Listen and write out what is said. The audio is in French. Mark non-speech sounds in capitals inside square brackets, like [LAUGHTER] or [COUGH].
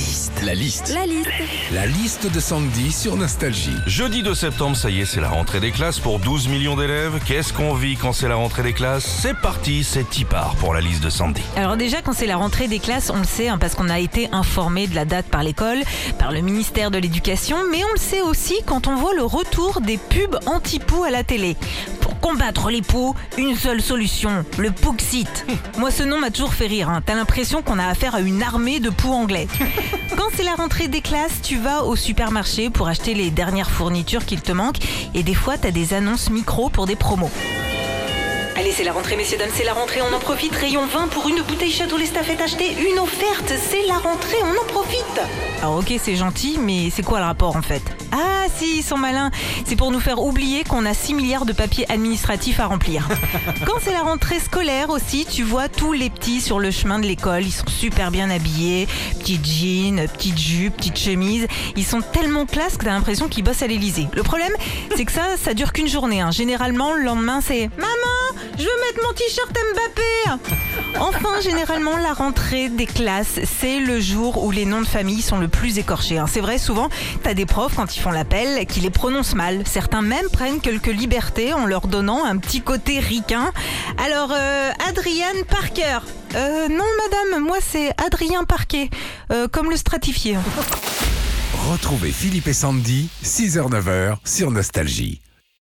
liste. La liste. La liste. La liste de Sandy sur Nostalgie. Jeudi 2 septembre, ça y est, c'est la rentrée des classes pour 12 millions d'élèves. Qu'est-ce qu'on vit quand c'est la rentrée des classes? C'est parti, c'est Tipar pour la liste de Sandy. Alors déjà, quand c'est la rentrée des classes, on le sait, hein, parce qu'on a été informé de la date par l'école, par le ministère de l'Éducation, mais on le sait aussi quand on voit le retour des pubs anti-poux à la télé. Pour combattre les poux, une seule solution, le Pouxit. [LAUGHS] Moi, ce nom m'a toujours fait rire. hein. T'as l'impression qu'on a affaire à une armée de poux anglais. Quand c'est la rentrée des classes, tu vas au supermarché pour acheter les dernières fournitures qu'il te manque, et des fois, t'as des annonces micro pour des promos. Allez, c'est la rentrée, messieurs, dames, c'est la rentrée, on en profite. Rayon 20 pour une bouteille Château l'Estafette achetée, une offerte, c'est la rentrée, on en profite. Alors, ok, c'est gentil, mais c'est quoi le rapport en fait? Ah, si, ils sont malins. C'est pour nous faire oublier qu'on a 6 milliards de papiers administratifs à remplir. [LAUGHS] Quand c'est la rentrée scolaire aussi, tu vois tous les petits sur le chemin de l'école, ils sont super bien habillés, petits jeans, petites jupes, petites chemises. Ils sont tellement classe que t'as l'impression qu'ils bossent à l'Elysée. Le problème, c'est que ça, ça dure qu'une journée. hein. Généralement, le lendemain, c'est Maman, je veux mettre mon t-shirt Mbappé. Enfin, généralement, la rentrée des classes, c'est le jour où les noms de famille sont le plus écorchés. hein. C'est vrai, souvent, t'as des profs, quand ils font l'appel, qui les prononcent mal. Certains même prennent quelques libertés en leur donnant un petit côté ricain. Alors, euh, Adrienne Parker. Euh, non, madame, moi, c'est Adrien Parquet, euh, comme le stratifié. Retrouvez Philippe et Sandy, 6h-9h sur Nostalgie.